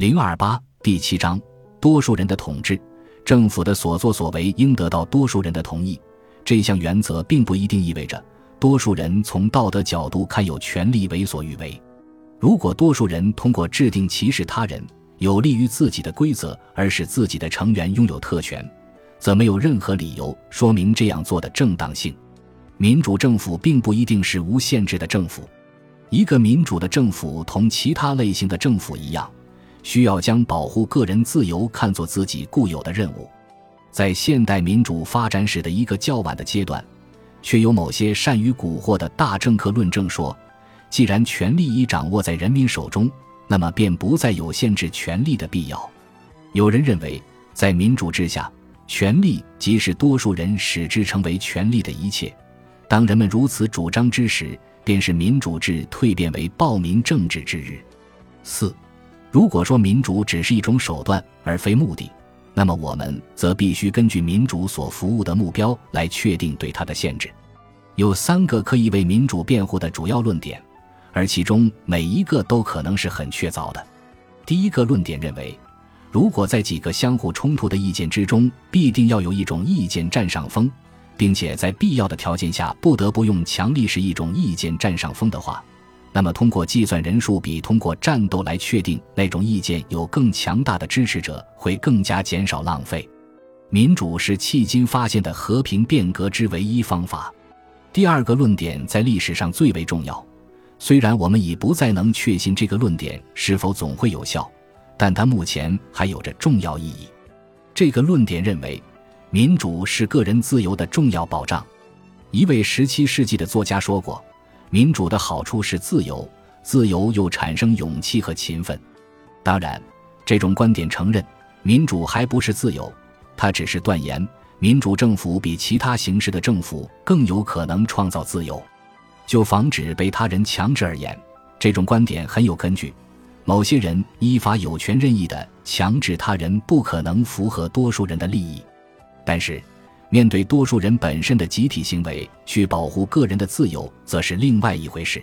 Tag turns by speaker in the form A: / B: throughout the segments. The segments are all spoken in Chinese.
A: 零二八第七章：多数人的统治，政府的所作所为应得到多数人的同意。这项原则并不一定意味着多数人从道德角度看有权利为所欲为。如果多数人通过制定歧视他人、有利于自己的规则而使自己的成员拥有特权，则没有任何理由说明这样做的正当性。民主政府并不一定是无限制的政府。一个民主的政府同其他类型的政府一样，需要将保护个人自由看作自己固有的任务。在现代民主发展史的一个较晚的阶段，却有某些善于蛊惑的大政客论证说。既然权力已掌握在人民手中，那么便不再有限制权力的必要。有人认为，在民主之下，权力即是多数人使之成为权力的一切。当人们如此主张之时，便是民主制蜕变为暴民政治之日。四，如果说民主只是一种手段而非目的，那么我们则必须根据民主所服务的目标来确定对它的限制。有三个可以为民主辩护的主要论点。而其中每一个都可能是很确凿的。第一个论点认为，如果在几个相互冲突的意见之中，必定要有一种意见占上风，并且在必要的条件下不得不用强力使一种意见占上风的话，那么通过计算人数比通过战斗来确定那种意见有更强大的支持者，会更加减少浪费。民主是迄今发现的和平变革之唯一方法。第二个论点在历史上最为重要。虽然我们已不再能确信这个论点是否总会有效，但它目前还有着重要意义。这个论点认为，民主是个人自由的重要保障。一位17世纪的作家说过：“民主的好处是自由，自由又产生勇气和勤奋。”当然，这种观点承认民主还不是自由，它只是断言民主政府比其他形式的政府更有可能创造自由。就防止被他人强制而言，这种观点很有根据。某些人依法有权任意的强制他人，不可能符合多数人的利益。但是，面对多数人本身的集体行为去保护个人的自由，则是另外一回事。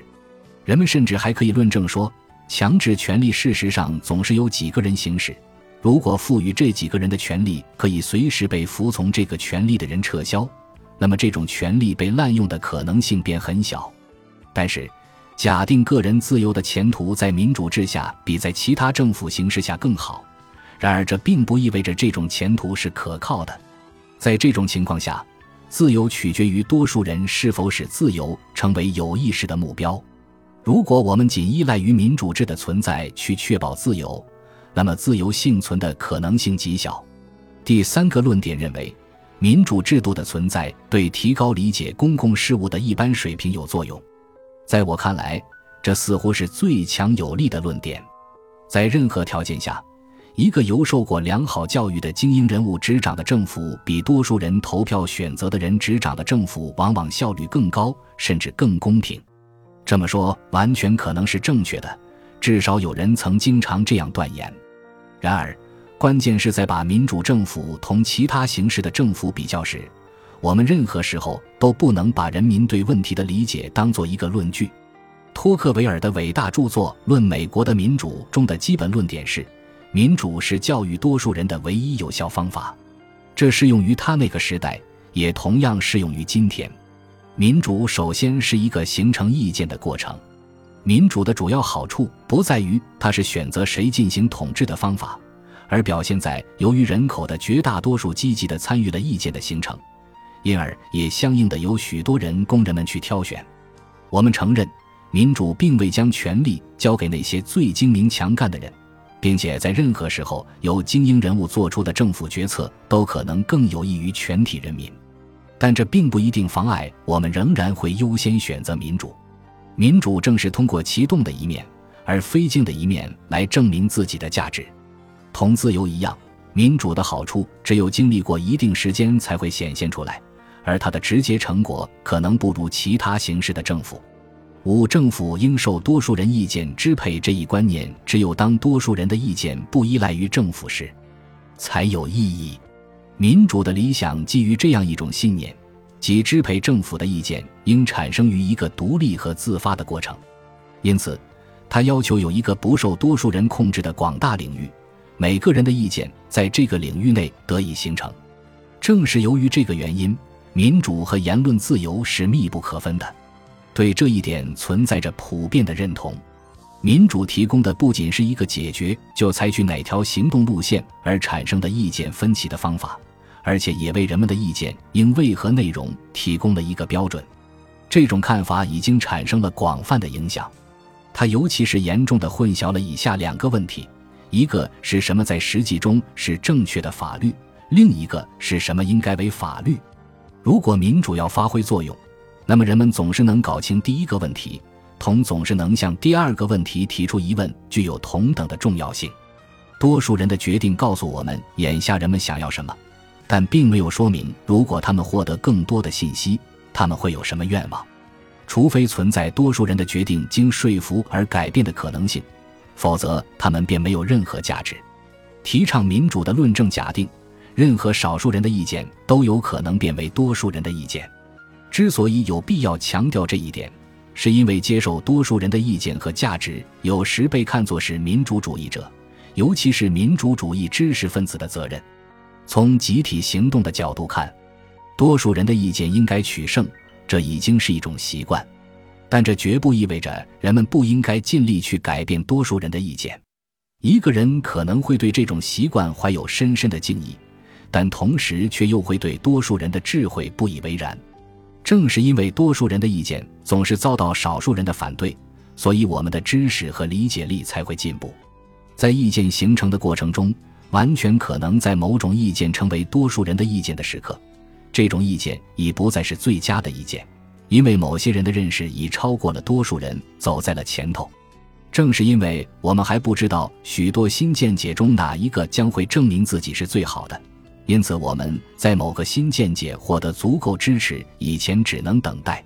A: 人们甚至还可以论证说，强制权利事实上总是由几个人行使。如果赋予这几个人的权利可以随时被服从这个权利的人撤销，那么这种权利被滥用的可能性便很小。但是，假定个人自由的前途在民主制下比在其他政府形式下更好，然而这并不意味着这种前途是可靠的。在这种情况下，自由取决于多数人是否使自由成为有意识的目标。如果我们仅依赖于民主制的存在去确保自由，那么自由幸存的可能性极小。第三个论点认为，民主制度的存在对提高理解公共事务的一般水平有作用。在我看来，这似乎是最强有力的论点。在任何条件下，一个由受过良好教育的精英人物执掌的政府，比多数人投票选择的人执掌的政府，往往效率更高，甚至更公平。这么说完全可能是正确的，至少有人曾经常这样断言。然而，关键是在把民主政府同其他形式的政府比较时。我们任何时候都不能把人民对问题的理解当做一个论据。托克维尔的伟大著作《论美国的民主》中的基本论点是：民主是教育多数人的唯一有效方法。这适用于他那个时代，也同样适用于今天。民主首先是一个形成意见的过程。民主的主要好处不在于它是选择谁进行统治的方法，而表现在由于人口的绝大多数积极的参与了意见的形成。因而也相应的有许多人供人们去挑选。我们承认，民主并未将权力交给那些最精明强干的人，并且在任何时候由精英人物做出的政府决策都可能更有益于全体人民。但这并不一定妨碍我们仍然会优先选择民主。民主正是通过其动的一面，而非静的一面来证明自己的价值。同自由一样，民主的好处只有经历过一定时间才会显现出来。而它的直接成果可能不如其他形式的政府。五政府应受多数人意见支配这一观念，只有当多数人的意见不依赖于政府时，才有意义。民主的理想基于这样一种信念，即支配政府的意见应产生于一个独立和自发的过程。因此，它要求有一个不受多数人控制的广大领域，每个人的意见在这个领域内得以形成。正是由于这个原因，民主和言论自由是密不可分的。对这一点存在着普遍的认同。民主提供的不仅是一个解决就采取哪条行动路线而产生的意见分歧的方法，而且也为人们的意见应为何内容提供了一个标准。这种看法已经产生了广泛的影响。它尤其是严重的混淆了以下两个问题：一个是什么在实际中是正确的法律，另一个是什么应该为法律。如果民主要发挥作用，那么人们总是能搞清第一个问题。同总是能向第二个问题提出疑问，具有同等的重要性。多数人的决定告诉我们眼下人们想要什么，但并没有说明如果他们获得更多的信息，他们会有什么愿望。除非存在多数人的决定经说服而改变的可能性，否则他们便没有任何价值。提倡民主的论证假定，任何少数人的意见都有可能变为多数人的意见。之所以有必要强调这一点。是因为接受多数人的意见和价值，有时被看作是民主主义者，尤其是民主主义知识分子的责任。从集体行动的角度看，多数人的意见应该取胜，这已经是一种习惯。但这绝不意味着人们不应该尽力去改变多数人的意见。一个人可能会对这种习惯怀有深深的敬意，但同时却又会对多数人的智慧不以为然。正是因为多数人的意见总是遭到少数人的反对，所以我们的知识和理解力才会进步。在意见形成的过程中，完全可能在某种意见成为多数人的意见的时刻，这种意见已不再是最佳的意见，因为某些人的认识已超过了多数人，走在了前头。正是因为我们还不知道许多新见解中哪一个将会证明自己是最好的。因此，我们在某个新见解获得足够支持以前，只能等待。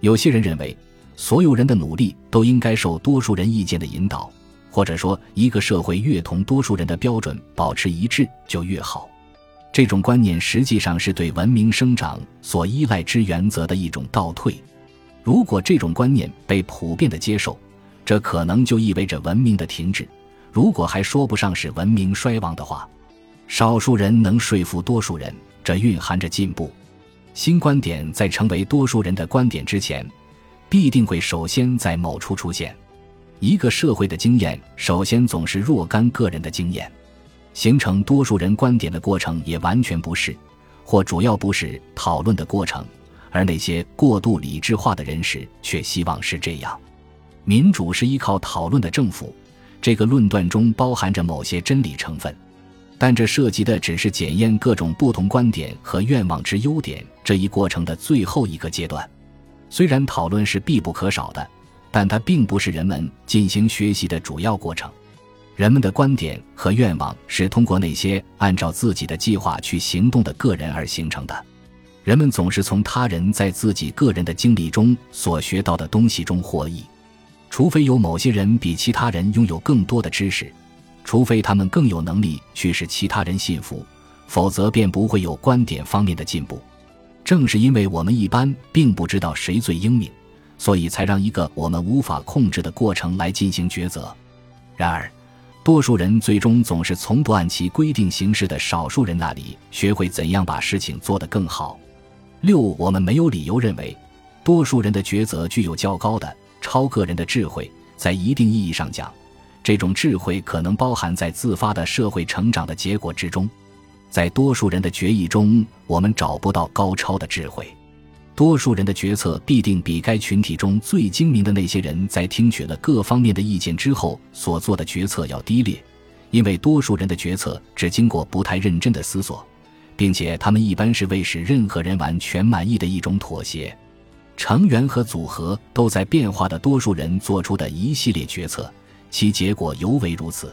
A: 有些人认为，所有人的努力都应该受多数人意见的引导，或者说，一个社会越同多数人的标准保持一致就越好。这种观念实际上是对文明生长所依赖之原则的一种倒退。如果这种观念被普遍的接受，这可能就意味着文明的停止；如果还说不上是文明衰亡的话。少数人能说服多数人，这蕴含着进步。新观点在成为多数人的观点之前，必定会首先在某处出现。一个社会的经验，首先总是若干个人的经验。形成多数人观点的过程，也完全不是，或主要不是讨论的过程。而那些过度理智化的人士却希望是这样。民主是依靠讨论的政府，这个论断中包含着某些真理成分。但这涉及的只是检验各种不同观点和愿望之优点这一过程的最后一个阶段。虽然讨论是必不可少的，但它并不是人们进行学习的主要过程。人们的观点和愿望是通过那些按照自己的计划去行动的个人而形成的。人们总是从他人在自己个人的经历中所学到的东西中获益，除非有某些人比其他人拥有更多的知识。除非他们更有能力去使其他人信服，否则便不会有观点方面的进步。正是因为我们一般并不知道谁最英明，所以才让一个我们无法控制的过程来进行抉择。然而，多数人最终总是从不按其规定行事的少数人那里学会怎样把事情做得更好。六，我们没有理由认为，多数人的抉择具有较高的超个人的智慧。在一定意义上讲。这种智慧可能包含在自发的社会成长的结果之中，在多数人的决议中，我们找不到高超的智慧。多数人的决策必定比该群体中最精明的那些人在听取了各方面的意见之后所做的决策要低劣，因为多数人的决策只经过不太认真的思索，并且他们一般是为使任何人完全满意的一种妥协。成员和组合都在变化的多数人做出的一系列决策。其结果尤为如此，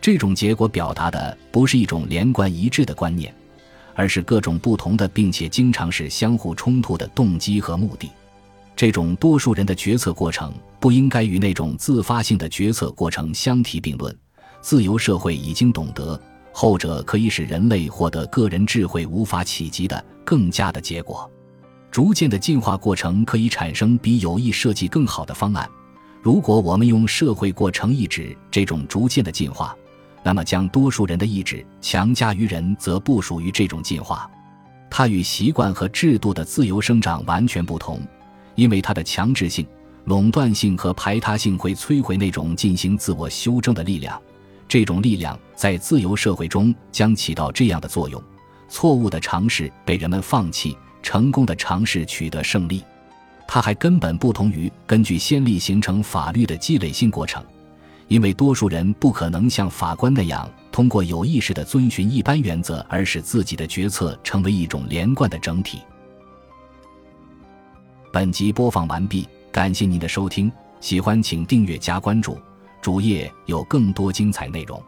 A: 这种结果表达的不是一种连贯一致的观念，而是各种不同的并且经常是相互冲突的动机和目的。这种多数人的决策过程不应该与那种自发性的决策过程相提并论。自由社会已经懂得，后者可以使人类获得个人智慧无法企及的更佳的结果。逐渐的进化过程可以产生比有意设计更好的方案。如果我们用社会过程意志这种逐渐的进化，那么将多数人的意志强加于人，则不属于这种进化。它与习惯和制度的自由生长完全不同，因为它的强制性、垄断性和排他性会摧毁那种进行自我修正的力量。这种力量在自由社会中将起到这样的作用：错误的尝试被人们放弃，成功的尝试取得胜利。它还根本不同于根据先例形成法律的积累性过程，因为多数人不可能像法官那样通过有意识的遵循一般原则而使自己的决策成为一种连贯的整体。本集播放完毕，感谢您的收听，喜欢请订阅加关注。主页有更多精彩内容。